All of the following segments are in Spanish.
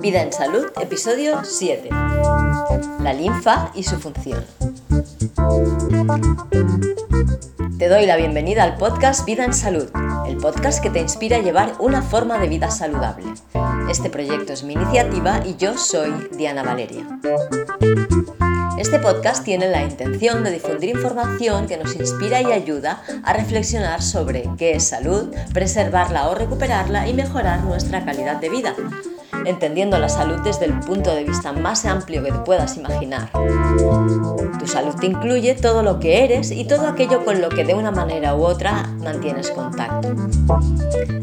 Vida en Salud, episodio 7. La linfa y su función. Te doy la bienvenida al podcast Vida en Salud, el podcast que te inspira a llevar una forma de vida saludable. Este proyecto es mi iniciativa y yo soy Diana Valeria. Este podcast tiene la intención de difundir información que nos inspira y ayuda a reflexionar sobre qué es salud, preservarla o recuperarla y mejorar nuestra calidad de vida entendiendo la salud desde el punto de vista más amplio que te puedas imaginar. Salud te incluye todo lo que eres y todo aquello con lo que de una manera u otra mantienes contacto.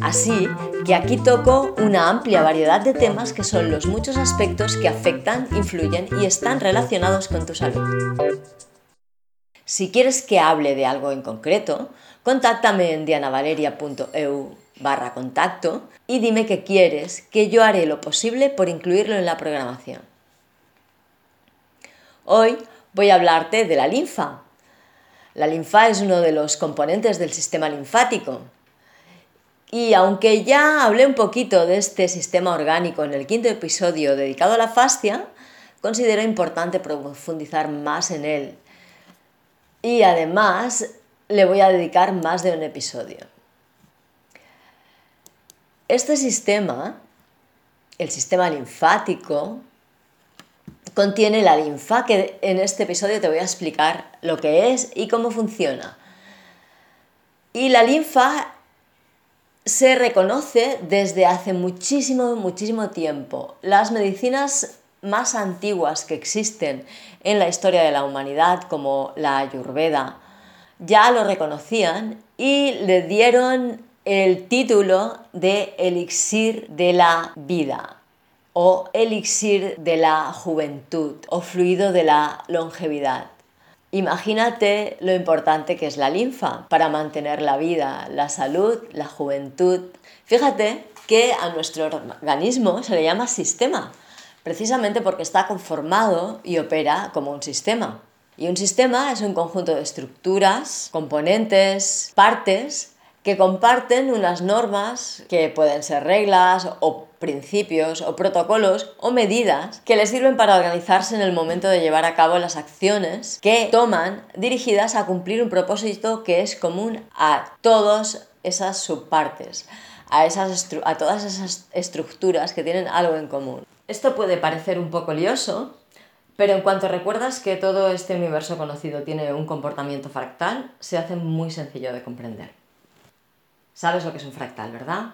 Así que aquí toco una amplia variedad de temas que son los muchos aspectos que afectan, influyen y están relacionados con tu salud. Si quieres que hable de algo en concreto, contáctame en dianavaleria.eu barra contacto y dime qué quieres, que yo haré lo posible por incluirlo en la programación. Hoy voy a hablarte de la linfa. La linfa es uno de los componentes del sistema linfático. Y aunque ya hablé un poquito de este sistema orgánico en el quinto episodio dedicado a la fascia, considero importante profundizar más en él. Y además le voy a dedicar más de un episodio. Este sistema, el sistema linfático, contiene la linfa, que en este episodio te voy a explicar lo que es y cómo funciona. Y la linfa se reconoce desde hace muchísimo, muchísimo tiempo. Las medicinas más antiguas que existen en la historia de la humanidad, como la Ayurveda, ya lo reconocían y le dieron el título de elixir de la vida o elixir de la juventud o fluido de la longevidad. Imagínate lo importante que es la linfa para mantener la vida, la salud, la juventud. Fíjate que a nuestro organismo se le llama sistema, precisamente porque está conformado y opera como un sistema. Y un sistema es un conjunto de estructuras, componentes, partes que comparten unas normas que pueden ser reglas o principios o protocolos o medidas que les sirven para organizarse en el momento de llevar a cabo las acciones que toman dirigidas a cumplir un propósito que es común a todas esas subpartes, a, esas a todas esas estructuras que tienen algo en común. Esto puede parecer un poco lioso, pero en cuanto recuerdas que todo este universo conocido tiene un comportamiento fractal, se hace muy sencillo de comprender. Sabes lo que es un fractal, ¿verdad?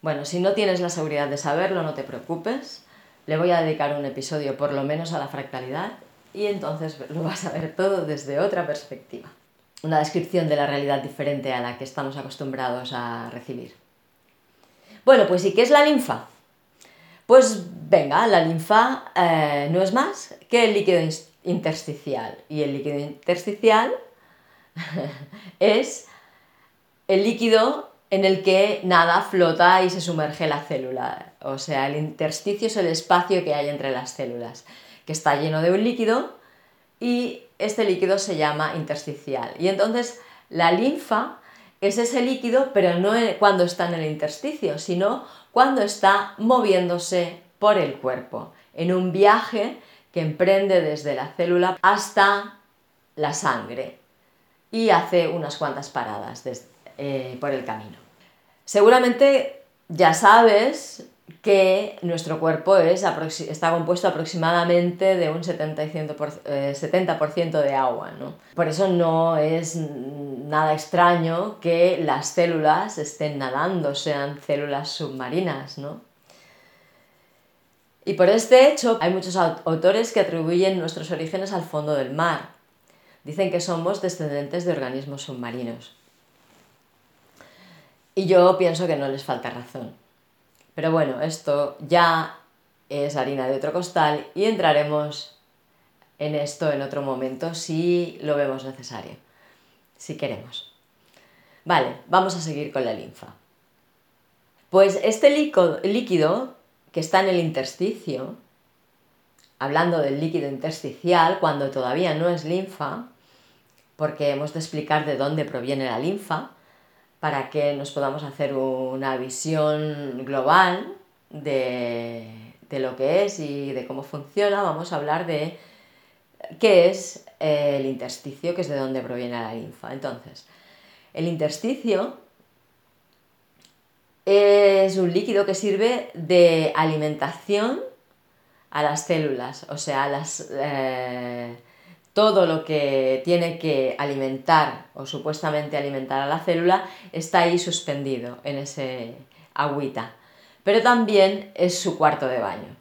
Bueno, si no tienes la seguridad de saberlo, no te preocupes. Le voy a dedicar un episodio por lo menos a la fractalidad y entonces lo vas a ver todo desde otra perspectiva. Una descripción de la realidad diferente a la que estamos acostumbrados a recibir. Bueno, pues ¿y qué es la linfa? Pues venga, la linfa eh, no es más que el líquido intersticial. Y el líquido intersticial es el líquido en el que nada flota y se sumerge la célula. O sea, el intersticio es el espacio que hay entre las células, que está lleno de un líquido y este líquido se llama intersticial. Y entonces la linfa es ese líquido, pero no cuando está en el intersticio, sino cuando está moviéndose por el cuerpo, en un viaje que emprende desde la célula hasta la sangre y hace unas cuantas paradas eh, por el camino. Seguramente ya sabes que nuestro cuerpo es, está compuesto aproximadamente de un 70%, eh, de agua. Por eso no es nada extraño que las células estén nadando, sean células submarinas. Y por este hecho hay muchos autores que atribuyen nuestros orígenes al fondo del mar. Dicen que somos descendientes de organismos submarinos. Y yo pienso que no les falta razón. Pero bueno, esto ya es harina de otro costal y entraremos en esto en otro momento si lo vemos necesario, si queremos. Vale, vamos a seguir con la linfa. Pues este líquido que está en el intersticio, hablando del líquido intersticial, cuando todavía no es linfa, porque hemos de explicar de dónde proviene la linfa para que nos podamos hacer una visión global de, lo que es y de cómo funciona. Vamos a hablar de qué es el intersticio, que es de dónde proviene la linfa. Entonces, el intersticio es un líquido que sirve de alimentación a las células, o sea, las, eh, todo lo que tiene que alimentar o supuestamente alimentar a la célula está ahí suspendido en ese agüita. Pero también es su cuarto de baño.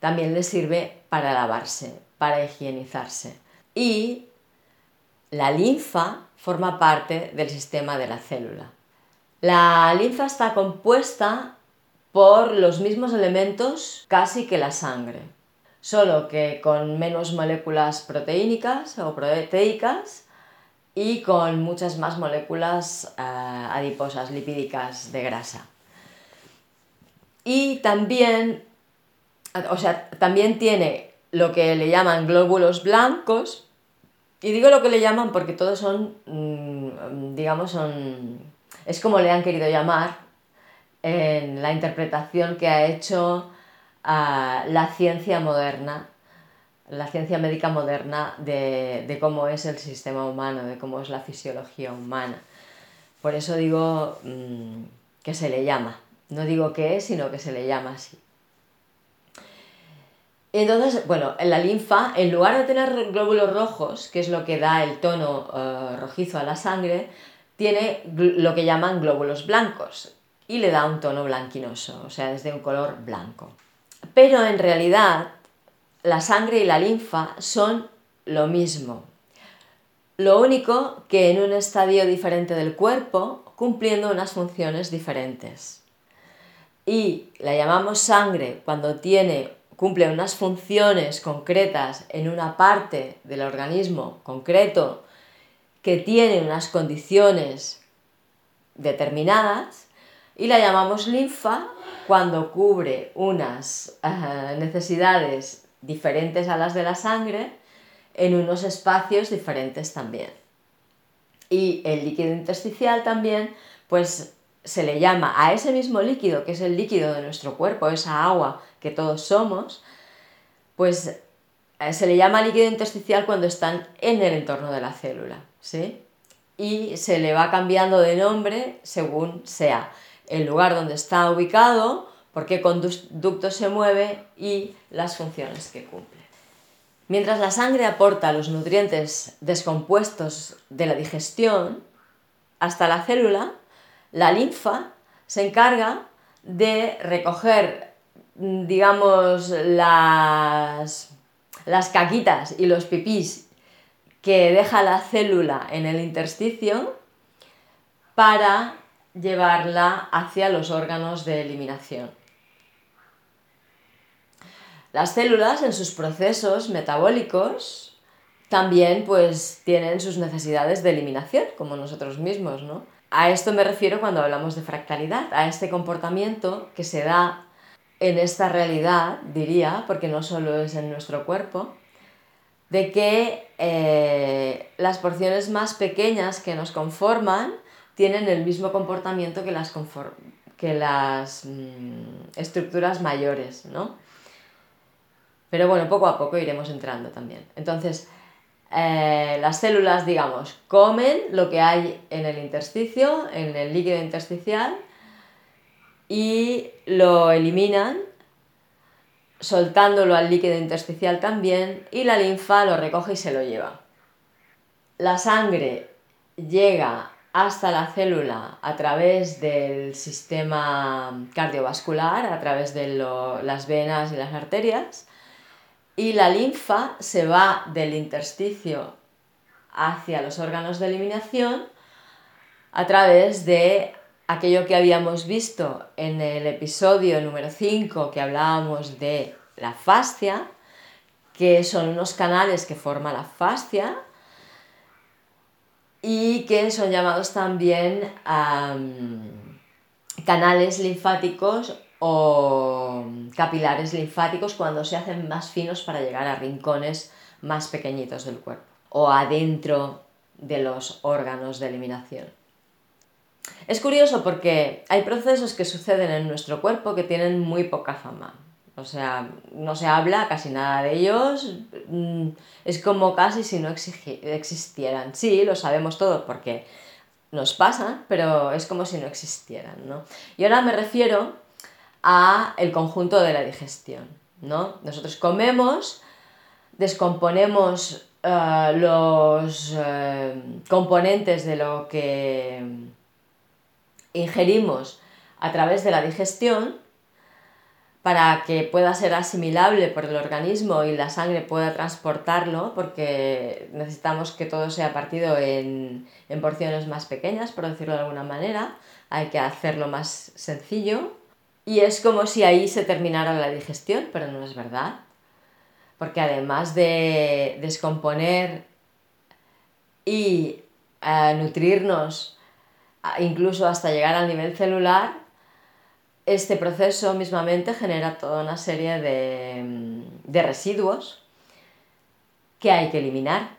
También le sirve para lavarse, para higienizarse. Y la linfa forma parte del sistema de la célula. La linfa está compuesta por los mismos elementos casi que la sangre, solo que con menos moléculas proteínicas o proteicas y con muchas más moléculas eh, adiposas, lipídicas de grasa. Y también, o sea, también tiene lo que le llaman glóbulos blancos, y digo lo que le llaman porque todos son, mm, digamos, son es como le han querido llamar en la interpretación que ha hecho la ciencia moderna, la ciencia médica moderna de, cómo es el sistema humano, de cómo es la fisiología humana. Por eso digo mm, que se le llama. No digo que es, sino que se le llama así. Entonces, bueno, en la linfa, en lugar de tener glóbulos rojos, que es lo que da el tono eh, rojizo a la sangre, tiene lo que llaman glóbulos blancos y le da un tono blanquinoso, o sea, es de un color blanco. Pero en realidad la sangre y la linfa son lo mismo. Lo único que en un estadio diferente del cuerpo, cumpliendo unas funciones diferentes. Y la llamamos sangre cuando tiene, cumple unas funciones concretas en una parte del organismo concreto que tiene unas condiciones determinadas y la llamamos linfa cuando cubre unas necesidades diferentes a las de la sangre en unos espacios diferentes también. Y el líquido intersticial también, pues se le llama a ese mismo líquido, que es el líquido de nuestro cuerpo, esa agua que todos somos, pues eh, se le llama líquido intersticial cuando están en el entorno de la célula. ¿sí? Y se le va cambiando de nombre según sea el lugar donde está ubicado, por qué conducto se mueve y las funciones que cumple. Mientras la sangre aporta los nutrientes descompuestos de la digestión hasta la célula, la linfa se encarga de recoger, digamos, las, las caquitas y los pipís que deja la célula en el intersticio para llevarla hacia los órganos de eliminación. Las células en sus procesos metabólicos también pues tienen sus necesidades de eliminación, como nosotros mismos, ¿no? A esto me refiero cuando hablamos de fractalidad, a este comportamiento que se da en esta realidad, diría, porque no solo es en nuestro cuerpo, de que eh, las porciones más pequeñas que nos conforman tienen el mismo comportamiento que las, que las mm, estructuras mayores, ¿no? Pero bueno, poco a poco iremos entrando también. Entonces, eh, las células, digamos, comen lo que hay en el intersticio, en el líquido intersticial, y lo eliminan soltándolo al líquido intersticial también y la linfa lo recoge y se lo lleva. La sangre llega hasta la célula a través del sistema cardiovascular, a través de las venas y las arterias, y la linfa se va del intersticio hacia los órganos de eliminación a través de aquello que habíamos visto en el episodio número 5 que hablábamos de la fascia, que son unos canales que forma la fascia y que son llamados también canales linfáticos o capilares linfáticos cuando se hacen más finos para llegar a rincones más pequeñitos del cuerpo o adentro de los órganos de eliminación. Es curioso porque hay procesos que suceden en nuestro cuerpo que tienen muy poca fama. O sea, no se habla casi nada de ellos, mm, es como casi si no existieran. Sí, lo sabemos todo porque nos pasan, pero es como si no existieran, ¿no? Y ahora me refiero a el conjunto de la digestión, ¿no? Nosotros comemos, descomponemos eh, los eh, componentes de lo que ingerimos a través de la digestión para que pueda ser asimilable por el organismo y la sangre pueda transportarlo, porque necesitamos que todo sea partido en, en, porciones más pequeñas, por decirlo de alguna manera, hay que hacerlo más sencillo. Y es como si ahí se terminara la digestión, pero no es verdad, porque además de descomponer y eh, nutrirnos, incluso hasta llegar al nivel celular, este proceso mismamente genera toda una serie de, residuos que hay que eliminar,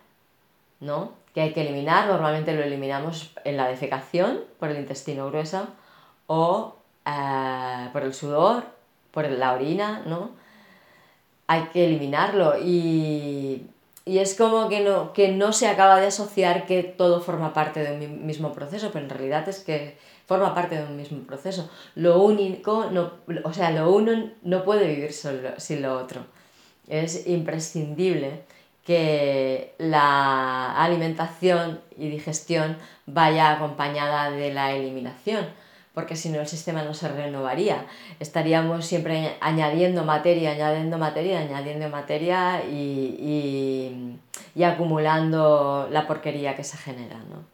¿no? Que hay que eliminar, normalmente lo eliminamos en la defecación, por el intestino grueso, o eh, por el sudor, por la orina, ¿no? Hay que eliminarlo y, y es como que no, que no se acaba de asociar que todo forma parte de un mismo proceso, pero en realidad es que forma parte de un mismo proceso. Lo único, no, o sea, lo uno no puede vivir solo, sin lo otro. Es imprescindible que la alimentación y digestión vaya acompañada de la eliminación, porque si no el sistema no se renovaría. Estaríamos siempre añadiendo materia, añadiendo materia, añadiendo materia y, y acumulando la porquería que se genera. ¿no?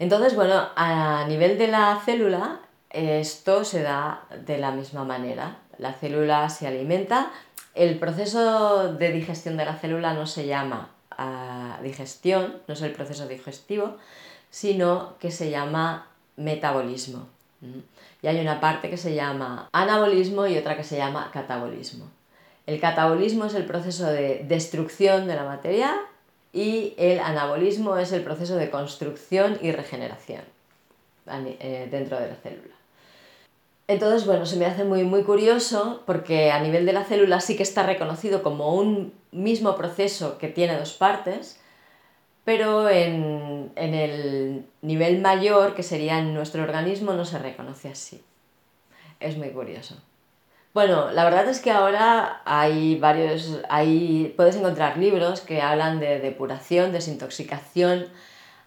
Entonces, bueno, a nivel de la célula, esto se da de la misma manera. La célula se alimenta. El proceso de digestión de la célula no se llama ah, digestión, no es el proceso digestivo, sino que se llama metabolismo. Y hay una parte que se llama anabolismo y otra que se llama catabolismo. El catabolismo es el proceso de destrucción de la materia y el anabolismo es el proceso de construcción y regeneración eh, dentro de la célula. Entonces, bueno, se me hace muy, muy curioso porque a nivel de la célula sí que está reconocido como un mismo proceso que tiene dos partes, pero en, en el nivel mayor, que sería en nuestro organismo, no se reconoce así. Es muy curioso. Bueno, la verdad es que ahora hay varios, hay, puedes encontrar libros que hablan de depuración, desintoxicación,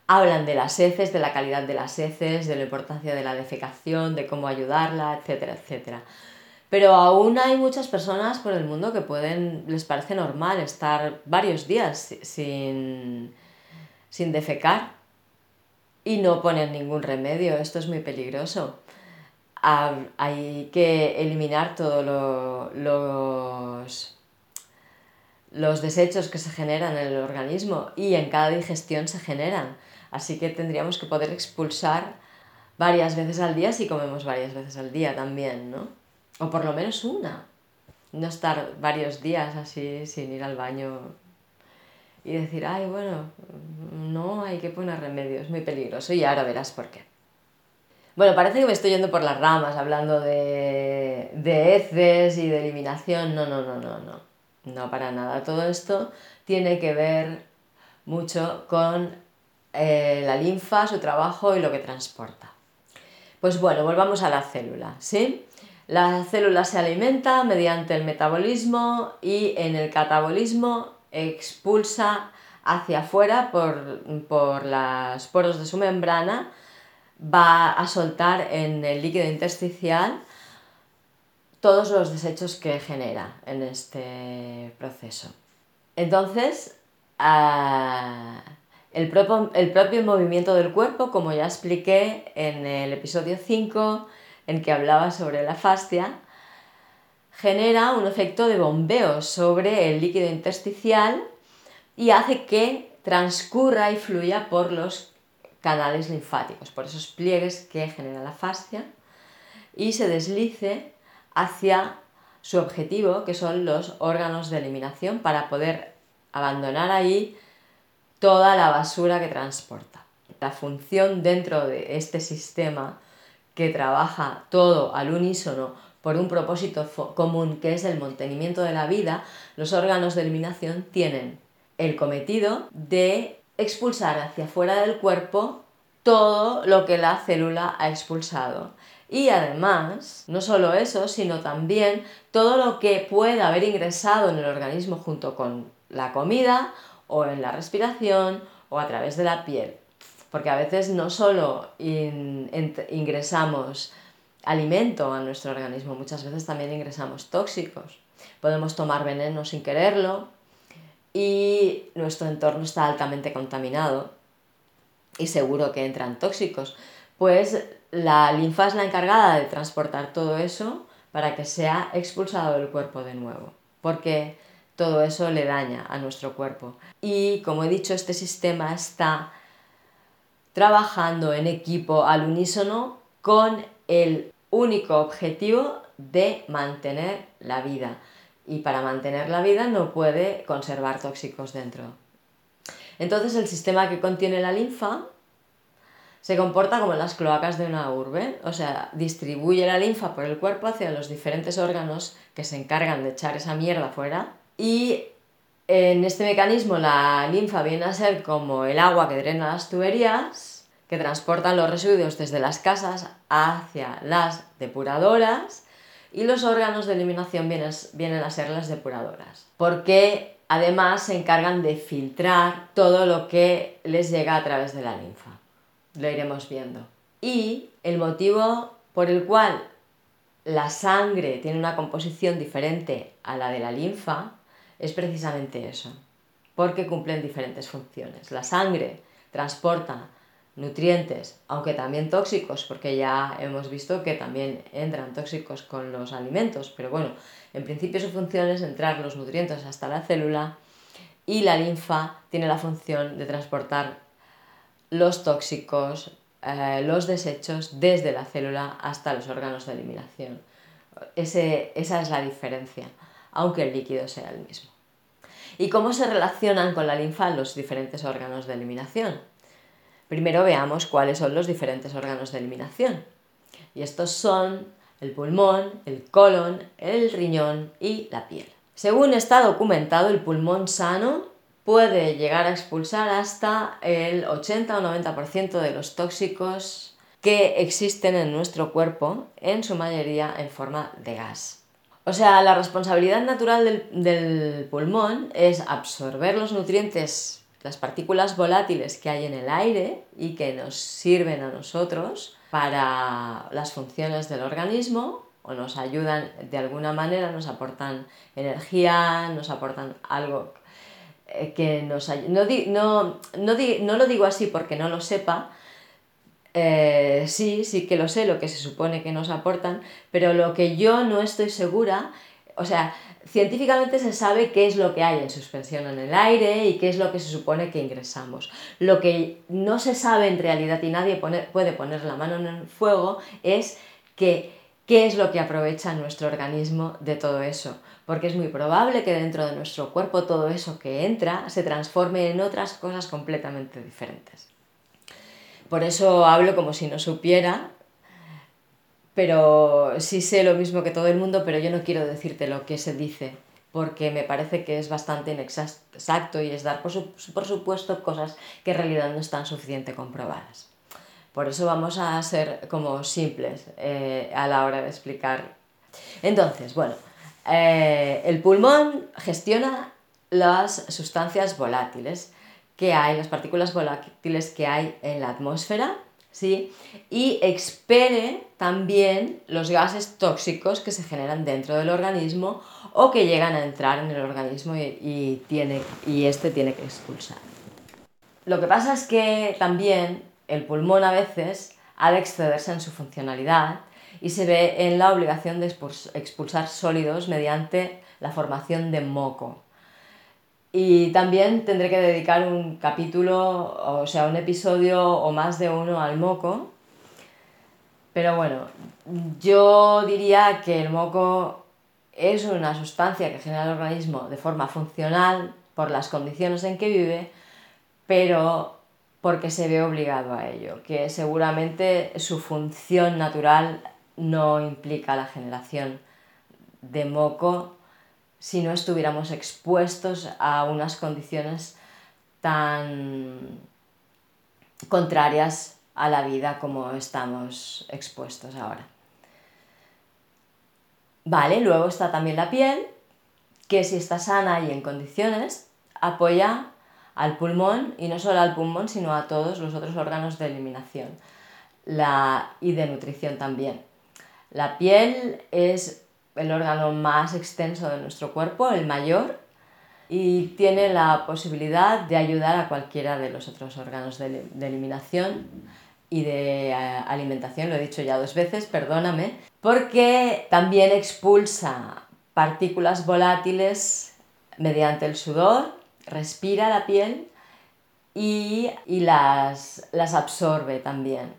hablan de las heces, de la calidad de las heces, de la importancia de la defecación, de cómo ayudarla, etcétera, etcétera. Pero aún hay muchas personas por el mundo que pueden, les parece normal estar varios días sin, sin defecar y no ponen ningún remedio. Esto es muy peligroso hay que eliminar todos los, los desechos que se generan en el organismo y en cada digestión se generan. Así que tendríamos que poder expulsar varias veces al día si comemos varias veces al día también, ¿no? O por lo menos una. No estar varios días así sin ir al baño y decir, ay, bueno, no hay que poner remedio, es muy peligroso y ahora verás por qué. Bueno, parece que me estoy yendo por las ramas hablando de, de heces y de eliminación. No, no, no, no, no. No, para nada. Todo esto tiene que ver mucho con eh, la linfa, su trabajo y lo que transporta. Pues bueno, volvamos a la célula, ¿sí? La célula se alimenta mediante el metabolismo y en el catabolismo expulsa hacia afuera por, por los poros de su membrana va a soltar en el líquido intersticial todos los desechos que genera en este proceso. Entonces, ah, el, propio, el propio movimiento del cuerpo, como ya expliqué en el episodio 5, en que hablaba sobre la fascia, genera un efecto de bombeo sobre el líquido intersticial y hace que transcurra y fluya por los canales linfáticos, por esos pliegues que genera la fascia, y se deslice hacia su objetivo, que son los órganos de eliminación, para poder abandonar ahí toda la basura que transporta. La función dentro de este sistema que trabaja todo al unísono por un propósito común que es el mantenimiento de la vida, los órganos de eliminación tienen el cometido de expulsar hacia fuera del cuerpo todo lo que la célula ha expulsado. Y además, no solo eso, sino también todo lo que pueda haber ingresado en el organismo junto con la comida o en la respiración o a través de la piel. Porque a veces no solo ingresamos alimento a nuestro organismo, muchas veces también ingresamos tóxicos. Podemos tomar veneno sin quererlo y nuestro entorno está altamente contaminado y seguro que entran tóxicos. Pues la linfa es la encargada de transportar todo eso para que sea expulsado del cuerpo de nuevo, porque todo eso le daña a nuestro cuerpo. Y como he dicho, este sistema está trabajando en equipo al unísono con el único objetivo de mantener la vida. Y para mantener la vida no puede conservar tóxicos dentro. Entonces el sistema que contiene la linfa se comporta como las cloacas de una urbe, o sea, distribuye la linfa por el cuerpo hacia los diferentes órganos que se encargan de echar esa mierda fuera y en este mecanismo la linfa viene a ser como el agua que drena las tuberías, que transportan los residuos desde las casas hacia las depuradoras y los órganos de eliminación vienen, vienen a ser las depuradoras. Porque además se encargan de filtrar todo lo que les llega a través de la linfa lo iremos viendo. Y el motivo por el cual la sangre tiene una composición diferente a la de la linfa es precisamente eso, porque cumplen diferentes funciones. La sangre transporta nutrientes, aunque también tóxicos, porque ya hemos visto que también entran tóxicos con los alimentos, pero bueno, en principio su función es entrar los nutrientes hasta la célula y la linfa tiene la función de transportar los tóxicos, eh, los desechos desde la célula hasta los órganos de eliminación. esa es la diferencia, aunque el líquido sea el mismo. ¿Y cómo se relacionan con la linfa los diferentes órganos de eliminación? Primero veamos cuáles son los diferentes órganos de eliminación. Y estos son el pulmón, el colon, el riñón y la piel. Según está documentado, el pulmón sano puede llegar a expulsar hasta el 80 o 90% de los tóxicos que existen en nuestro cuerpo, en su mayoría en forma de gas. O sea, la responsabilidad natural del, del, pulmón es absorber los nutrientes, las partículas volátiles que hay en el aire y que nos sirven a nosotros para las funciones del organismo o nos ayudan de alguna manera, nos aportan energía, nos aportan algo eh, que nos no, no, no, lo digo así porque no lo sepa, eh, sí, sí que lo sé, lo que se supone que nos aportan, pero lo que yo no estoy segura, o sea, científicamente se sabe qué es lo que hay en suspensión en el aire y qué es lo que se supone que ingresamos. Lo que no se sabe en realidad y nadie puede poner la mano en el fuego es que qué es lo que aprovecha nuestro organismo de todo eso porque es muy probable que dentro de nuestro cuerpo todo eso que entra se transforme en otras cosas completamente diferentes. Por eso hablo como si no supiera, pero sí sé lo mismo que todo el mundo, pero yo no quiero decirte lo que se dice, porque me parece que es bastante inexacto y es dar por, supuesto cosas que en realidad no están suficientemente comprobadas. Por eso vamos a ser como simples eh, a la hora de explicar. Entonces, bueno, eh, el pulmón gestiona las sustancias volátiles que hay, las partículas volátiles que hay en la atmósfera, ¿sí? Y expele también los gases tóxicos que se generan dentro del organismo o que llegan a entrar en el organismo y, tiene, y este tiene que expulsar. Lo que pasa es que también el pulmón a veces ha de excederse en su funcionalidad y se ve en la obligación de expulsar sólidos mediante la formación de moco. Y también tendré que dedicar un capítulo, o sea, un episodio o más de uno al moco. Pero bueno, yo diría que el moco es una sustancia que genera el organismo de forma funcional por las condiciones en que vive, pero porque se ve obligado a ello, que seguramente su función natural no implica la generación de moco si no estuviéramos expuestos a unas condiciones tan contrarias a la vida como estamos expuestos ahora. Vale, luego está también la piel, que si está sana y en condiciones, apoya al pulmón y no solo al pulmón, sino a todos los otros órganos de eliminación y de nutrición también. La piel es el órgano más extenso de nuestro cuerpo, el mayor, y tiene la posibilidad de ayudar a cualquiera de los otros órganos de, eliminación y de eh, alimentación, lo he dicho ya dos veces, perdóname, porque también expulsa partículas volátiles mediante el sudor, respira la piel y, las, absorbe también.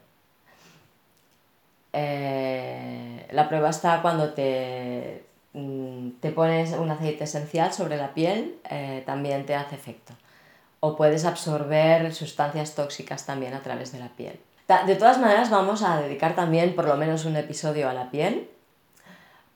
Eh, la prueba está cuando te, mm, te, pones un aceite esencial sobre la piel, eh, también te hace efecto. O puedes absorber sustancias tóxicas también a través de la piel. De todas maneras, vamos a dedicar también por lo menos un episodio a la piel,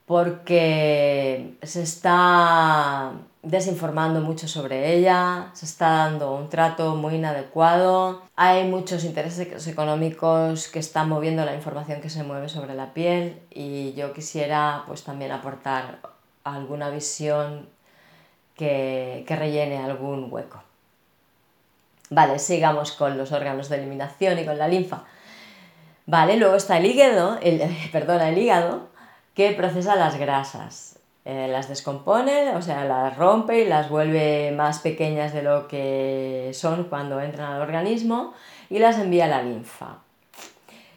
porque se está desinformando mucho sobre ella, se está dando un trato muy inadecuado, hay muchos intereses económicos que están moviendo la información que se mueve sobre la piel y yo quisiera pues también aportar alguna visión que, que rellene algún hueco. Vale, sigamos con los órganos de eliminación y con la linfa. Vale, luego está el hígado, el, perdona, el hígado, que procesa las grasas. Eh, las descompone, o sea, las rompe y las vuelve más pequeñas de lo que son cuando entran al organismo y las envía a la linfa.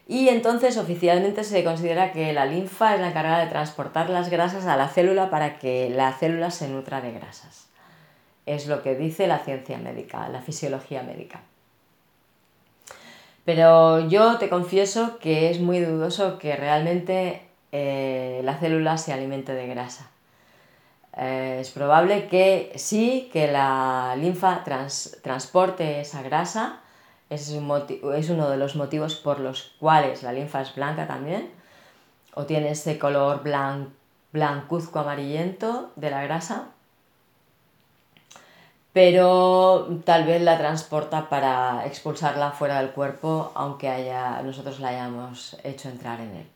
Y entonces oficialmente se considera que la linfa es la encargada de transportar las grasas a la célula para que la célula se nutra de grasas. Es lo que dice la ciencia médica, la fisiología médica. Pero yo te confieso que es muy dudoso que realmente eh, la célula se alimente de grasa. Eh, es probable que sí, que la linfa transporte esa grasa, es, es uno de los motivos por los cuales la linfa es blanca también, o tiene ese color blancuzco amarillento de la grasa, pero tal vez la transporta para expulsarla fuera del cuerpo, aunque haya, nosotros la hayamos hecho entrar en él.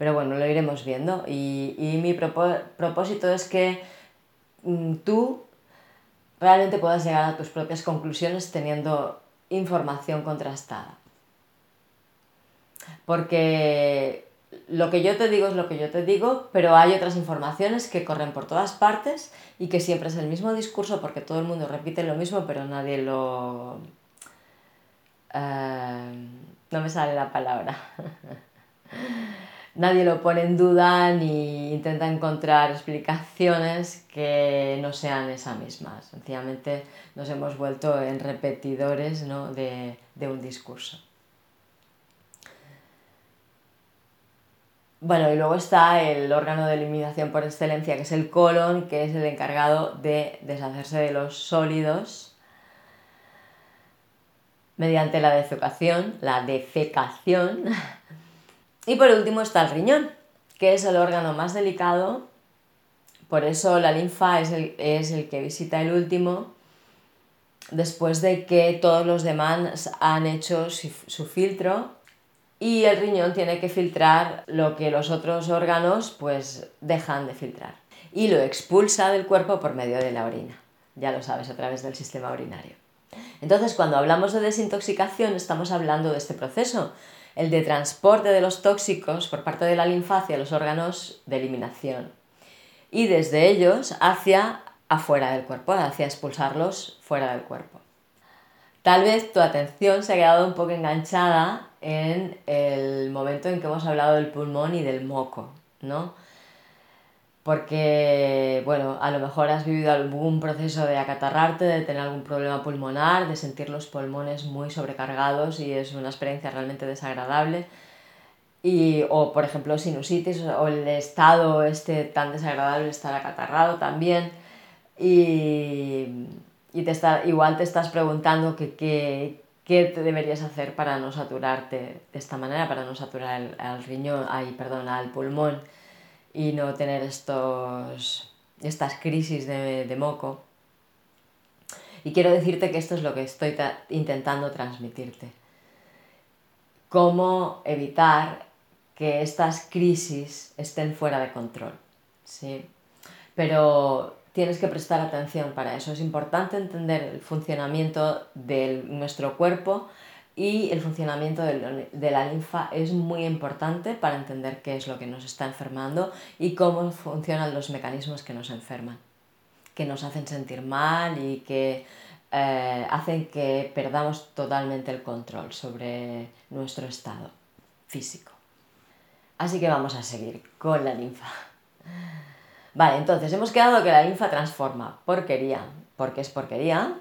Pero bueno, lo iremos viendo. Y, mi propósito es que mm, tú realmente puedas llegar a tus propias conclusiones teniendo información contrastada. Porque lo que yo te digo es lo que yo te digo, pero hay otras informaciones que corren por todas partes y que siempre es el mismo discurso porque todo el mundo repite lo mismo, pero nadie lo... Eh, no me sale la palabra. nadie lo pone en duda ni intenta encontrar explicaciones que no sean esas mismas. Sencillamente nos hemos vuelto en repetidores de, de un discurso. Bueno, y luego está el órgano de eliminación por excelencia, que es el colon, que es el encargado de deshacerse de los sólidos mediante la defecación, la defecación y por último está el riñón, que es el órgano más delicado, por eso la linfa es el, que visita el último, después de que todos los demás han hecho su, filtro. Y el riñón tiene que filtrar lo que los otros órganos pues dejan de filtrar. Y lo expulsa del cuerpo por medio de la orina, ya lo sabes, a través del sistema urinario. Entonces, cuando hablamos de desintoxicación, estamos hablando de este proceso, el de transporte de los tóxicos por parte de la linfa hacia los órganos de eliminación y desde ellos hacia afuera del cuerpo, hacia expulsarlos fuera del cuerpo. Tal vez tu atención se ha quedado un poco enganchada en el momento en que hemos hablado del pulmón y del moco, ¿no? Porque, bueno, a lo mejor has vivido algún proceso de acatarrarte, de tener algún problema pulmonar, de sentir los pulmones muy sobrecargados y es una experiencia realmente desagradable. Y, o, por ejemplo, sinusitis o el estado este tan desagradable de estar acatarrado también. Y, y te está, igual te estás preguntando qué te deberías hacer para no saturarte de esta manera, para no saturar al riñón, ay, perdón, al pulmón y no tener estos, estas crisis de, de moco. Y quiero decirte que esto es lo que estoy intentando transmitirte. Cómo evitar que estas crisis estén fuera de control. ¿sí? Pero tienes que prestar atención para eso. Es importante entender el funcionamiento de nuestro cuerpo y el funcionamiento de la linfa es muy importante para entender qué es lo que nos está enfermando y cómo funcionan los mecanismos que nos enferman, que nos hacen sentir mal y que eh, hacen que perdamos totalmente el control sobre nuestro estado físico. Así que vamos a seguir con la linfa. Vale, entonces hemos quedado que la linfa transforma porquería, porque es porquería,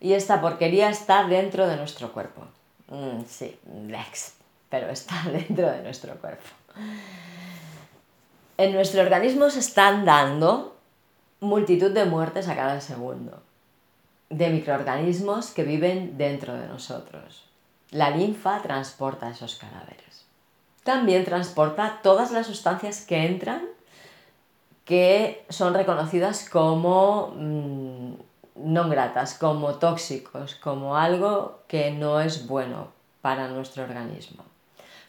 y esta porquería está dentro de nuestro cuerpo. Mm, sí, Lex, pero está dentro de nuestro cuerpo. En nuestro organismo se están dando multitud de muertes a cada segundo, de microorganismos que viven dentro de nosotros. La linfa transporta esos cadáveres. También transporta todas las sustancias que entran que son reconocidas como mm, no gratas, como tóxicos, como algo que no es bueno para nuestro organismo.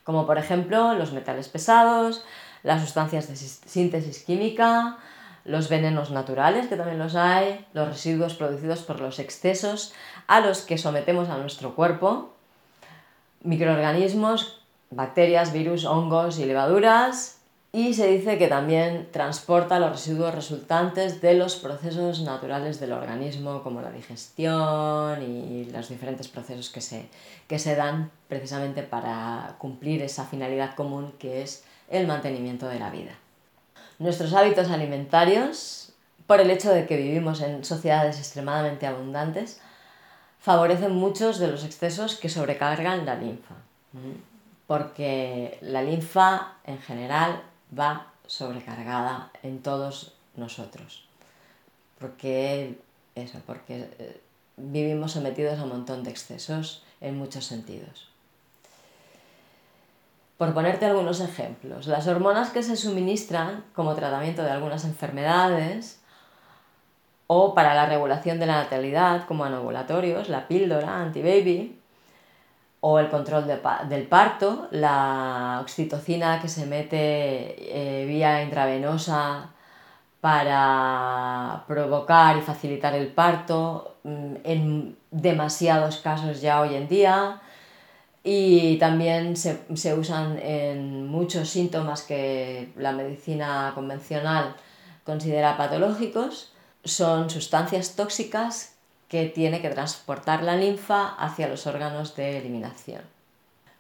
Como por ejemplo los metales pesados, las sustancias de síntesis química, los venenos naturales, que también los hay, los residuos producidos por los excesos a los que sometemos a nuestro cuerpo, microorganismos, bacterias, virus, hongos y levaduras, y se dice que también transporta los residuos resultantes de los procesos naturales del organismo, como la digestión y los diferentes procesos que se, que se dan precisamente para cumplir esa finalidad común que es el mantenimiento de la vida. Nuestros hábitos alimentarios, por el hecho de que vivimos en sociedades extremadamente abundantes, favorecen muchos de los excesos que sobrecargan la linfa, porque la linfa en general va sobrecargada en todos nosotros. Porque eso, porque eh, vivimos sometidos a un montón de excesos en muchos sentidos. Por ponerte algunos ejemplos, las hormonas que se suministran como tratamiento de algunas enfermedades o para la regulación de la natalidad como anovulatorios, la píldora antibaby, o el control del parto, la oxitocina que se mete eh, vía intravenosa para provocar y facilitar el parto mm, en demasiados casos ya hoy en día y también se, se usan en muchos síntomas que la medicina convencional considera patológicos. Son sustancias tóxicas que tiene que transportar la linfa hacia los órganos de eliminación.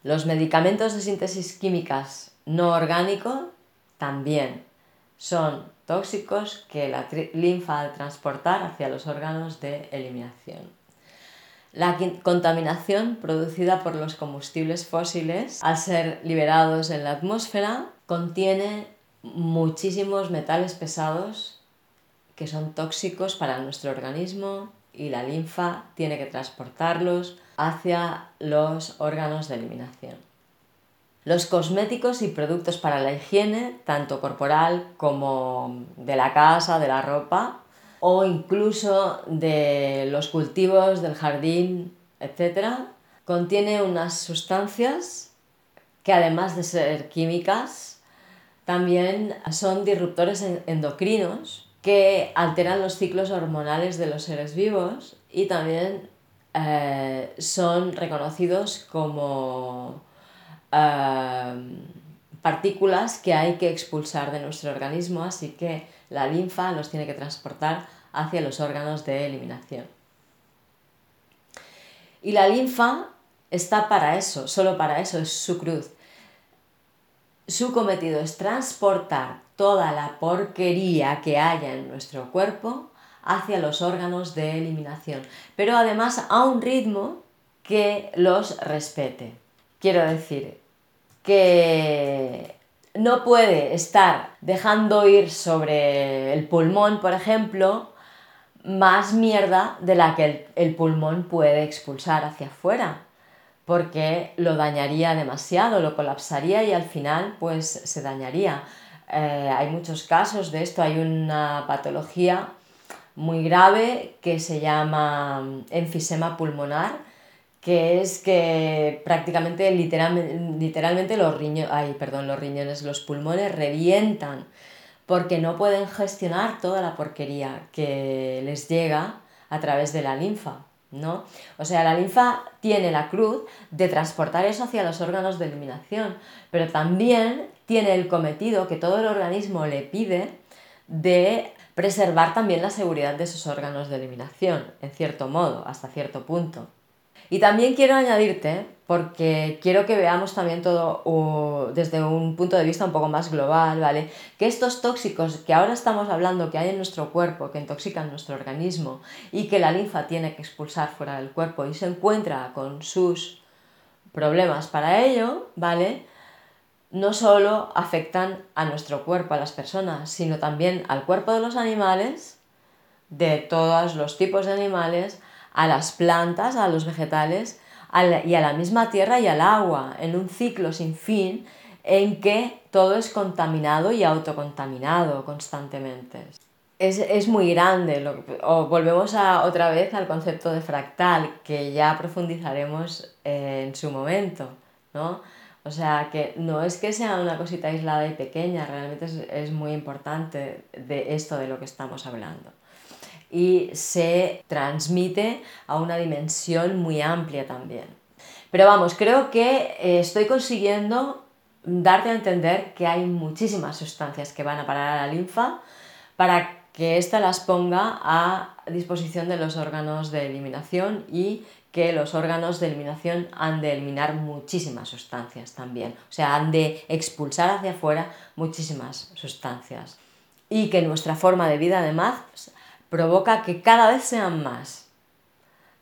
Los medicamentos de síntesis químicas no orgánicos también son tóxicos que la linfa al transportar hacia los órganos de eliminación. La contaminación producida por los combustibles fósiles, al ser liberados en la atmósfera, contiene muchísimos metales pesados que son tóxicos para nuestro organismo y la linfa tiene que transportarlos hacia los órganos de eliminación. Los cosméticos y productos para la higiene, tanto corporal como de la casa, de la ropa, o incluso de los cultivos, del jardín, etc., contiene unas sustancias que además de ser químicas, también son disruptores endocrinos que alteran los ciclos hormonales de los seres vivos y también eh, son reconocidos como eh, partículas que hay que expulsar de nuestro organismo, así que la linfa los tiene que transportar hacia los órganos de eliminación. Y la linfa está para eso, solo para eso, es su cruz. Su cometido es transportar toda la porquería que haya en nuestro cuerpo hacia los órganos de eliminación, pero además a un ritmo que los respete. Quiero decir que no puede estar dejando ir sobre el pulmón, por ejemplo, más mierda de la que el, pulmón puede expulsar hacia afuera, porque lo dañaría demasiado, lo colapsaría y al final pues se dañaría. Eh, hay muchos casos de esto, hay una patología muy grave que se llama enfisema pulmonar, que es que prácticamente literalmente, los, perdón, los riñones, los pulmones revientan porque no pueden gestionar toda la porquería que les llega a través de la linfa. ¿No? O sea, la linfa tiene la cruz de transportar eso hacia los órganos de eliminación, pero también tiene el cometido que todo el organismo le pide de preservar también la seguridad de esos órganos de eliminación, en cierto modo, hasta cierto punto. Y también quiero añadirte, porque quiero que veamos también todo desde un punto de vista un poco más global, ¿vale? Que estos tóxicos que ahora estamos hablando que hay en nuestro cuerpo, que intoxican nuestro organismo y que la linfa tiene que expulsar fuera del cuerpo y se encuentra con sus problemas para ello, ¿vale? no solo afectan a nuestro cuerpo, a las personas, sino también al cuerpo de los animales, de todos los tipos de animales, a las plantas, a los vegetales y a la misma tierra y al agua, en un ciclo sin fin en que todo es contaminado y autocontaminado constantemente. Es, muy grande, o volvemos a, otra vez al concepto de fractal, que ya profundizaremos eh, en su momento, ¿no? O sea, que no es que sea una cosita aislada y pequeña, realmente es, muy importante de esto de lo que estamos hablando. Y se transmite a una dimensión muy amplia también. Pero vamos, creo que eh, estoy consiguiendo darte a entender que hay muchísimas sustancias que van a parar a la linfa para que ésta las ponga a disposición de los órganos de eliminación y que los órganos de eliminación han de eliminar muchísimas sustancias también, o sea, han de expulsar hacia afuera muchísimas sustancias. Y que nuestra forma de vida además provoca que cada vez sean más,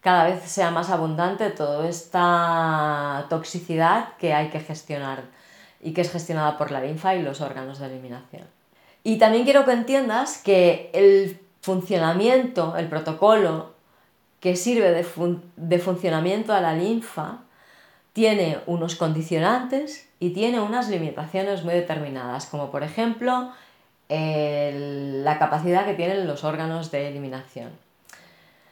cada vez sea más abundante toda esta toxicidad que hay que gestionar y que es gestionada por la linfa y los órganos de eliminación. Y también quiero que entiendas que el funcionamiento, el protocolo que sirve de, funcionamiento a la linfa tiene unos condicionantes y tiene unas limitaciones muy determinadas, como por ejemplo la capacidad que tienen los órganos de eliminación.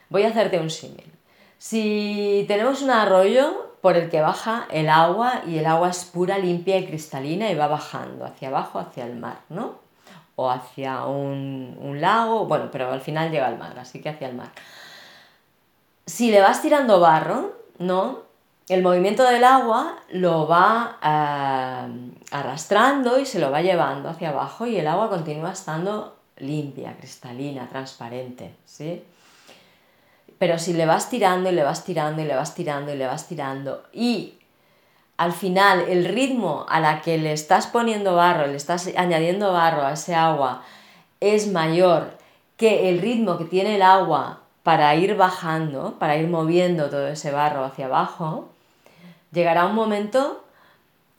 Voy a hacerte un símil. Si tenemos un arroyo por el que baja el agua y el agua es pura, limpia y cristalina y va bajando hacia abajo, hacia el mar, ¿no? O hacia un, lago, bueno, pero al final llega al mar, así que hacia el mar si le vas tirando barro, ¿no? El movimiento del agua lo va eh, arrastrando y se lo va llevando hacia abajo y el agua continúa estando limpia, cristalina, transparente, ¿sí? Pero si le vas tirando y le vas tirando y le vas tirando y le vas tirando y al final el ritmo a la que le estás poniendo barro, le estás añadiendo barro a ese agua es mayor que el ritmo que tiene el agua para ir bajando, para ir moviendo todo ese barro hacia abajo, llegará un momento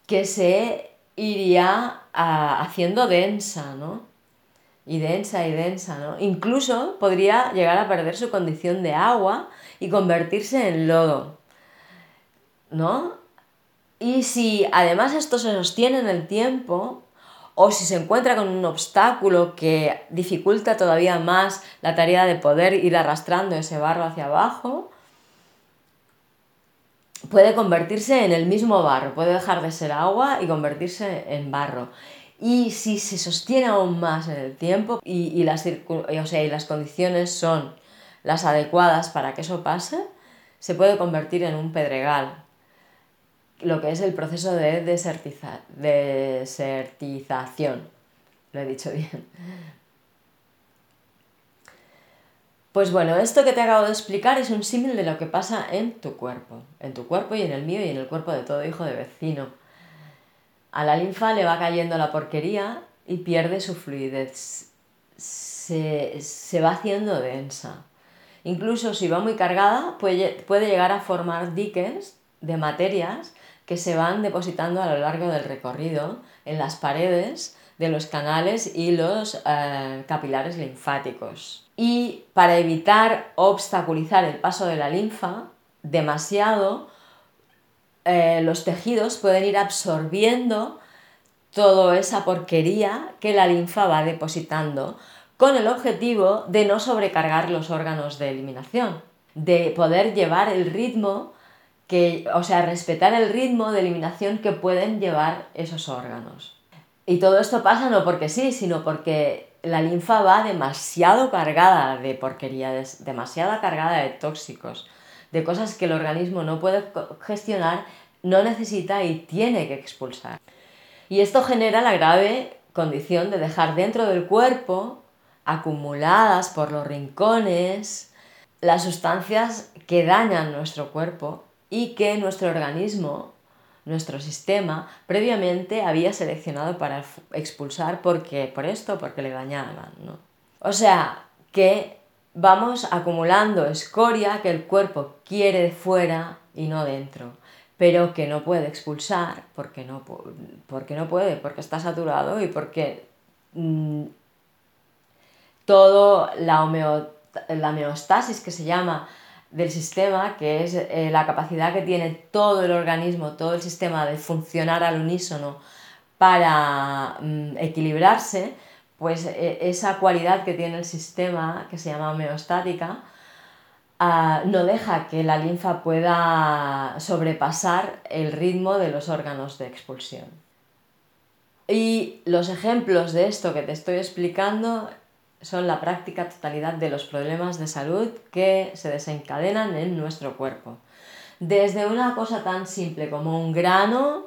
que se iría haciendo densa, ¿no? Y densa y densa, ¿no? Incluso podría llegar a perder su condición de agua y convertirse en lodo, ¿no? Y si además esto se sostiene en el tiempo, o si se encuentra con un obstáculo que dificulta todavía más la tarea de poder ir arrastrando ese barro hacia abajo, puede convertirse en el mismo barro, puede dejar de ser agua y convertirse en barro. Y si se sostiene aún más en el tiempo y, las, o sea, y las condiciones son las adecuadas para que eso pase, se puede convertir en un pedregal, lo que es el proceso de desertización. Lo he dicho bien. Pues bueno, esto que te acabo de explicar es un símil de lo que pasa en tu cuerpo, en tu cuerpo y en el mío y en el cuerpo de todo hijo de vecino. A la linfa le va cayendo la porquería y pierde su fluidez. Se, se va haciendo densa. Incluso si va muy cargada, puede, puede llegar a formar diques de materias que se van depositando a lo largo del recorrido en las paredes de los canales y los eh, capilares linfáticos. Y para evitar obstaculizar el paso de la linfa demasiado, eh, los tejidos pueden ir absorbiendo toda esa porquería que la linfa va depositando con el objetivo de no sobrecargar los órganos de eliminación, de poder llevar el ritmo que, o sea, respetar el ritmo de eliminación que pueden llevar esos órganos. Y todo esto pasa no porque sí, sino porque la linfa va demasiado cargada de porquería, demasiado cargada de tóxicos, de cosas que el organismo no puede gestionar, no necesita y tiene que expulsar. Y esto genera la grave condición de dejar dentro del cuerpo, acumuladas por los rincones, las sustancias que dañan nuestro cuerpo y que nuestro organismo, nuestro sistema, previamente había seleccionado para expulsar porque, por esto, porque le dañaban. ¿no? O sea, que vamos acumulando escoria que el cuerpo quiere fuera y no dentro pero que no puede expulsar porque no, porque no puede, porque está saturado y porque mm, todo la, la homeostasis que se llama del sistema, que es eh, la capacidad que tiene todo el organismo, todo el sistema de funcionar al unísono para mm, equilibrarse, pues e, esa cualidad que tiene el sistema, que se llama homeostática, Ah, no deja que la linfa pueda sobrepasar el ritmo de los órganos de expulsión. Y los ejemplos de esto que te estoy explicando son la práctica totalidad de los problemas de salud que se desencadenan en nuestro cuerpo. Desde una cosa tan simple como un grano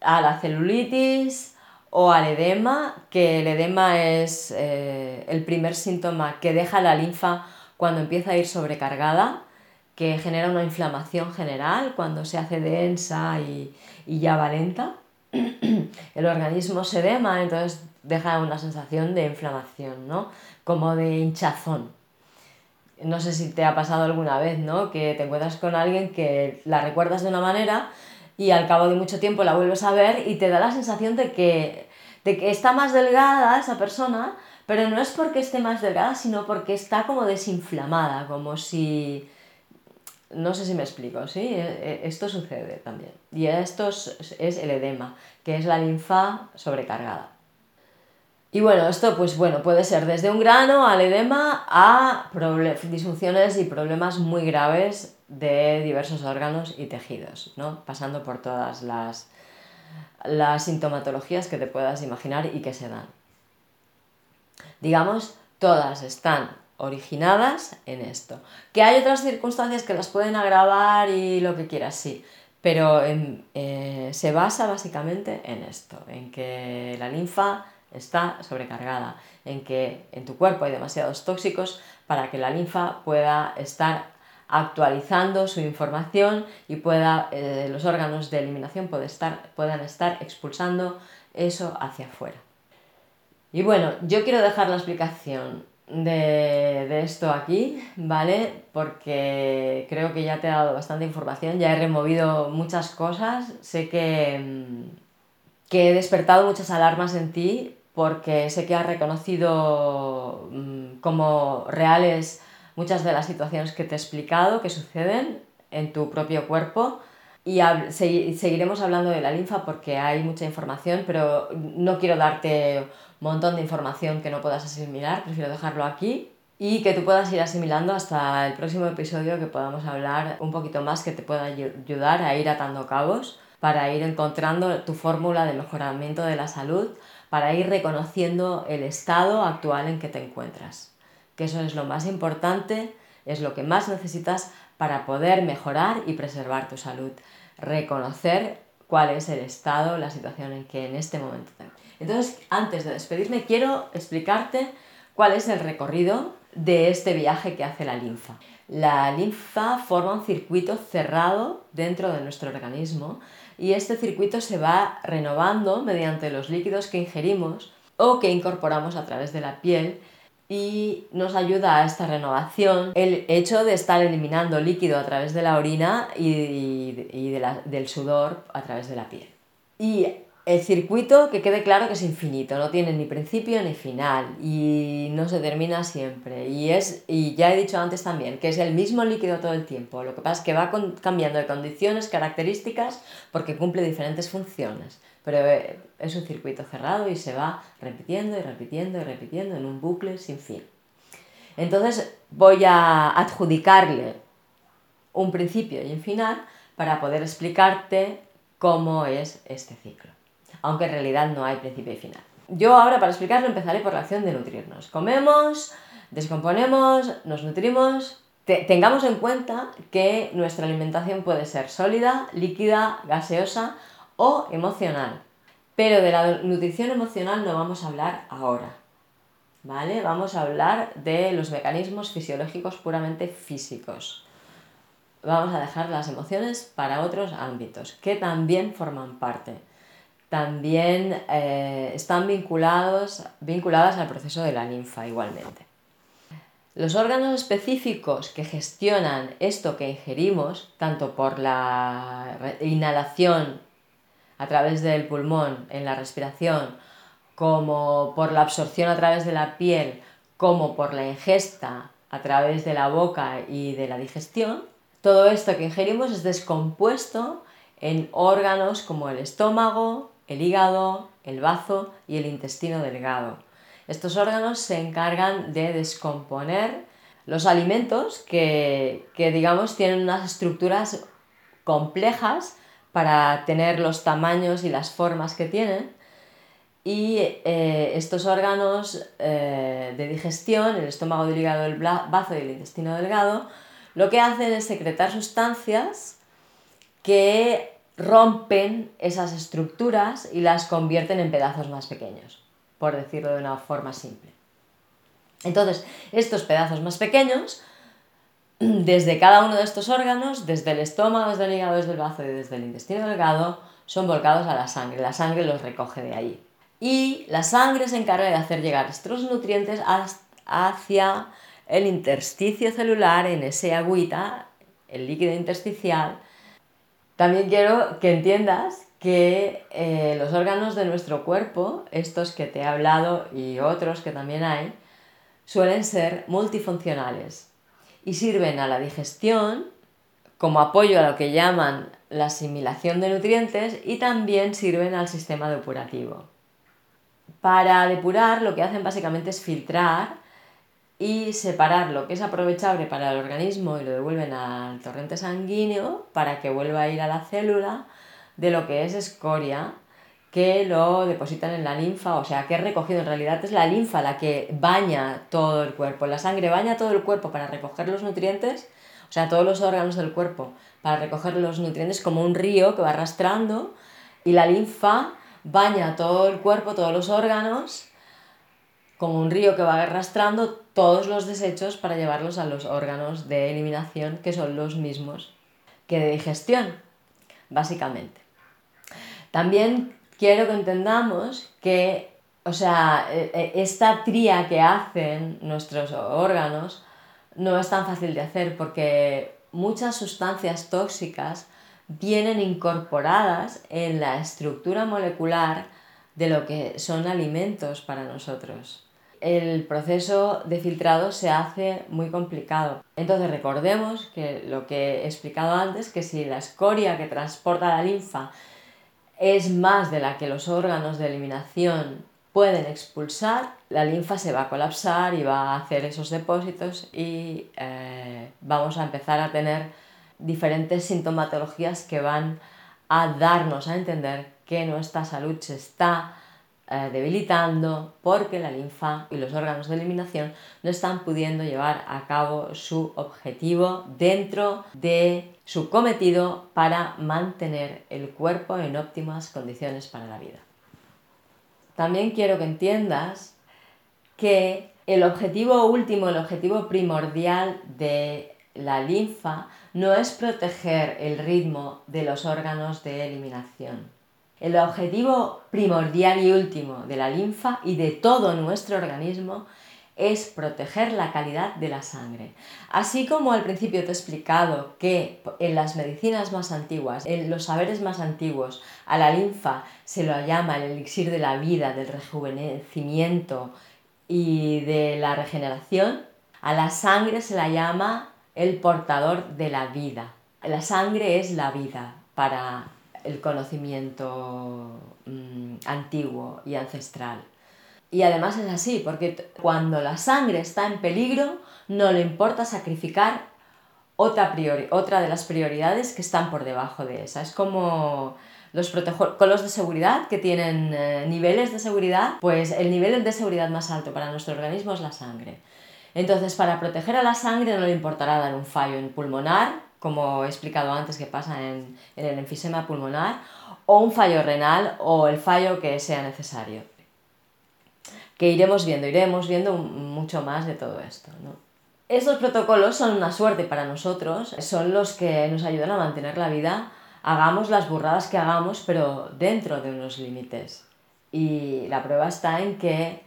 a la celulitis o al edema, que el edema es eh, el primer síntoma que deja la linfa cuando empieza a ir sobrecargada, que genera una inflamación general, cuando se hace densa y, ya va lenta, el organismo se edema, entonces deja una sensación de inflamación, ¿no? Como de hinchazón. No sé si te ha pasado alguna vez, ¿no? Que te encuentras con alguien que la recuerdas de una manera y al cabo de mucho tiempo la vuelves a ver y te da la sensación de que, de que está más delgada esa persona, pero no es porque esté más delgada, sino porque está como desinflamada, como si... No sé si me explico, ¿sí? E, e, esto sucede también. Y esto es el edema, que es la linfa sobrecargada. Y bueno, esto pues bueno, puede ser desde un grano al edema a disfunciones y problemas muy graves de diversos órganos y tejidos, ¿no? Pasando por todas las, las sintomatologías que te puedas imaginar y que se dan digamos, todas están originadas en esto. Que hay otras circunstancias que las pueden agravar y lo que quieras, sí, pero eh, se basa básicamente en esto, en que la linfa está sobrecargada, en que en tu cuerpo hay demasiados tóxicos para que la linfa pueda estar actualizando su información y pueda, eh, los órganos de eliminación puedan estar expulsando eso hacia afuera. Y bueno, yo quiero dejar la explicación de, esto aquí, ¿vale? Porque creo que ya te he dado bastante información, ya he removido muchas cosas, sé que, mm, que he despertado muchas alarmas en ti porque sé que has reconocido mm, como reales muchas de las situaciones que te he explicado que suceden en tu propio cuerpo. Y seguiremos hablando de la linfa porque hay mucha información, pero no quiero darte un montón de información que no puedas asimilar, prefiero dejarlo aquí y que tú puedas ir asimilando hasta el próximo episodio que podamos hablar un poquito más que te pueda ayudar a ir atando cabos para ir encontrando tu fórmula de mejoramiento de la salud, para ir reconociendo el estado actual en que te encuentras. Que eso es lo más importante, es lo que más necesitas para poder mejorar y preservar tu salud. Reconocer cuál es el estado, la situación en que en este momento tengo. Entonces, antes de despedirme, quiero explicarte cuál es el recorrido de este viaje que hace la linfa. La linfa forma un circuito cerrado dentro de nuestro organismo y este circuito se va renovando mediante los líquidos que ingerimos o que incorporamos a través de la piel y nos ayuda a esta renovación el hecho de estar eliminando líquido a través de la orina y, del sudor a través de la piel. Y el circuito que quede claro que es infinito, no tiene ni principio ni final y no se termina siempre. Y, es, y ya he dicho antes también que es el mismo líquido todo el tiempo. Lo que pasa es que va cambiando de condiciones, características, porque cumple diferentes funciones. Pero eh, es un circuito cerrado y se va repitiendo y repitiendo y repitiendo en un bucle sin fin. Entonces voy a adjudicarle un principio y un final para poder explicarte cómo es este ciclo aunque en realidad no hay principio y final. Yo ahora para explicarlo empezaré por la acción de nutrirnos. Comemos, descomponemos, nos nutrimos. tengamos en cuenta que nuestra alimentación puede ser sólida, líquida, gaseosa o emocional. Pero de la nutrición emocional no vamos a hablar ahora. ¿Vale? Vamos a hablar de los mecanismos fisiológicos puramente físicos. Vamos a dejar las emociones para otros ámbitos que también forman parte también eh, están vinculados, vinculadas al proceso de la linfa igualmente. Los órganos específicos que gestionan esto que ingerimos, tanto por la inhalación a través del pulmón en la respiración, como por la absorción a través de la piel, como por la ingesta a través de la boca y de la digestión, todo esto que ingerimos es descompuesto en órganos como el estómago, el hígado, el bazo y el intestino delgado. Estos órganos se encargan de descomponer los alimentos que, digamos tienen unas estructuras complejas para tener los tamaños y las formas que tienen. Y eh, estos órganos eh, de digestión, el estómago, el hígado, el bazo y el intestino delgado, lo que hacen es secretar sustancias que rompen esas estructuras y las convierten en pedazos más pequeños, por decirlo de una forma simple. Entonces, estos pedazos más pequeños, desde cada uno de estos órganos, desde el estómago, desde el hígado, desde el bazo y desde el intestino delgado, son volcados a la sangre. La sangre los recoge de ahí. Y la sangre se encarga de hacer llegar estos nutrientes hacia el intersticio celular, en ese agüita, el líquido intersticial, también quiero que entiendas que eh, los órganos de nuestro cuerpo, estos que te he hablado y otros que también hay, suelen ser multifuncionales y sirven a la digestión como apoyo a lo que llaman la asimilación de nutrientes y también sirven al sistema depurativo. Para depurar lo que hacen básicamente es filtrar y separar lo que es aprovechable para el organismo y lo devuelven al torrente sanguíneo para que vuelva a ir a la célula de lo que es escoria que lo depositan en la linfa, o sea, que es recogido. En realidad es la linfa la que baña todo el cuerpo. La sangre baña todo el cuerpo para recoger los nutrientes, o sea, todos los órganos del cuerpo para recoger los nutrientes como un río que va arrastrando y la linfa baña todo el cuerpo, todos los órganos como un río que va arrastrando todos los desechos para llevarlos a los órganos de eliminación, que son los mismos que de digestión, básicamente. También quiero que entendamos que, o sea, e, e, esta tría que hacen nuestros órganos no es tan fácil de hacer porque muchas sustancias tóxicas vienen incorporadas en la estructura molecular de lo que son alimentos para nosotros el proceso de filtrado se hace muy complicado. Entonces recordemos que lo que he explicado antes, que si la escoria que transporta la linfa es más de la que los órganos de eliminación pueden expulsar, la linfa se va a colapsar y va a hacer esos depósitos y eh, vamos a empezar a tener diferentes sintomatologías que van a darnos a entender que nuestra salud se está eh, debilitando porque la linfa y los órganos de eliminación no están pudiendo llevar a cabo su objetivo dentro de su cometido para mantener el cuerpo en óptimas condiciones para la vida. También quiero que entiendas que el objetivo último, el objetivo primordial de la linfa no es proteger el ritmo de los órganos de eliminación el objetivo primordial y último de la linfa y de todo nuestro organismo es proteger la calidad de la sangre. Así como al principio te he explicado que en las medicinas más antiguas, en los saberes más antiguos, a la linfa se lo llama el elixir de la vida, del rejuvenecimiento y de la regeneración, a la sangre se la llama el portador de la vida. La sangre es la vida para el conocimiento mm, antiguo y ancestral. Y además es así, porque cuando la sangre está en peligro, no le importa sacrificar otra, otra de las prioridades que están por debajo de esa. Es como los protocolos de seguridad que tienen eh, niveles de seguridad, pues el nivel de seguridad más alto para nuestro organismo es la sangre. Entonces, para proteger a la sangre no le importará dar un fallo en pulmonar, como he explicado antes que pasa en, el enfisema pulmonar, o un fallo renal o el fallo que sea necesario. Que iremos viendo, iremos viendo mucho más de todo esto. ¿no? Estos protocolos son una suerte para nosotros, son los que nos ayudan a mantener la vida, hagamos las burradas que hagamos, pero dentro de unos límites. Y la prueba está en que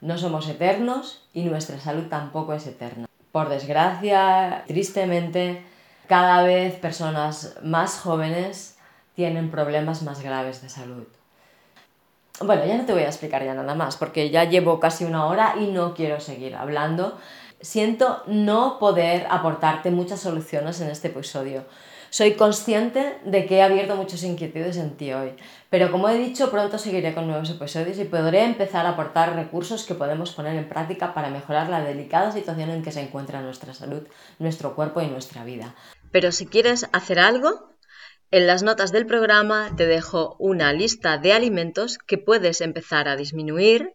no somos eternos y nuestra salud tampoco es eterna. Por desgracia, tristemente, cada vez personas más jóvenes tienen problemas más graves de salud. Bueno, ya no te voy a explicar ya nada más, porque ya llevo casi una hora y no quiero seguir hablando. Siento no poder aportarte muchas soluciones en este episodio. Soy consciente de que he abierto muchas inquietudes en ti hoy, pero como he dicho, pronto seguiré con nuevos episodios y podré empezar a aportar recursos que podemos poner en práctica para mejorar la delicada situación en que se encuentra nuestra salud, nuestro cuerpo y nuestra vida. Pero si quieres hacer algo, en las notas del programa te dejo una lista de alimentos que puedes empezar a disminuir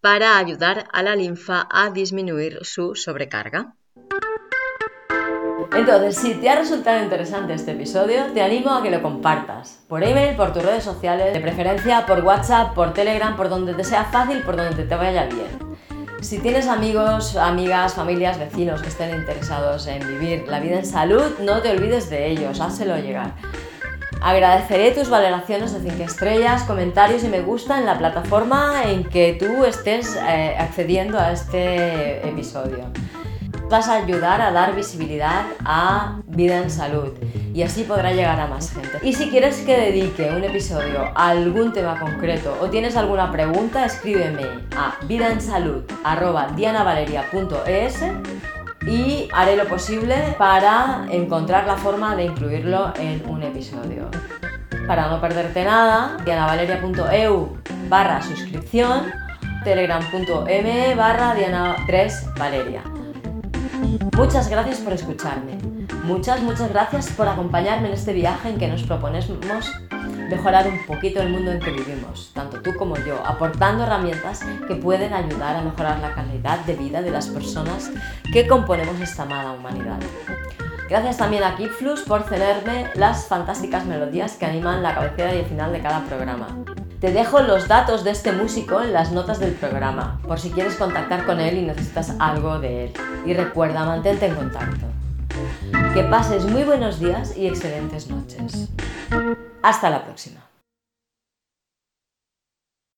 para ayudar a la linfa a disminuir su sobrecarga. Entonces, si te ha resultado interesante este episodio, te animo a que lo compartas. Por email, por tus redes sociales, de preferencia por WhatsApp, por Telegram, por donde te sea fácil, por donde te vaya bien. Si tienes amigos, amigas, familias, vecinos que estén interesados en vivir la vida en salud, no te olvides de ellos, házelo llegar. Agradeceré tus valoraciones de 5 estrellas, comentarios y me gusta en la plataforma en que tú estés eh, accediendo a este episodio. Vas a ayudar a dar visibilidad a vida en salud y así podrá llegar a más gente. Y si quieres que dedique un episodio a algún tema concreto o tienes alguna pregunta, escríbeme a vidaensalud.dianavaleria.es y haré lo posible para encontrar la forma de incluirlo en un episodio. Para no perderte nada, dianavaleria.eu barra suscripción, telegram.me barra diana3valeria. Muchas gracias por escucharme. Muchas, muchas gracias por acompañarme en este viaje en que nos proponemos mejorar un poquito el mundo en que vivimos, tanto tú como yo, aportando herramientas que pueden ayudar a mejorar la calidad de vida de las personas que componemos esta amada humanidad. Gracias también a Kidflux por cederme las fantásticas melodías que animan la cabecera y el final de cada programa. Te dejo los datos de este músico en las notas del programa, por si quieres contactar con él y necesitas algo de él. Y recuerda, mantente en contacto. Que pases muy buenos días y excelentes noches. Hasta la próxima.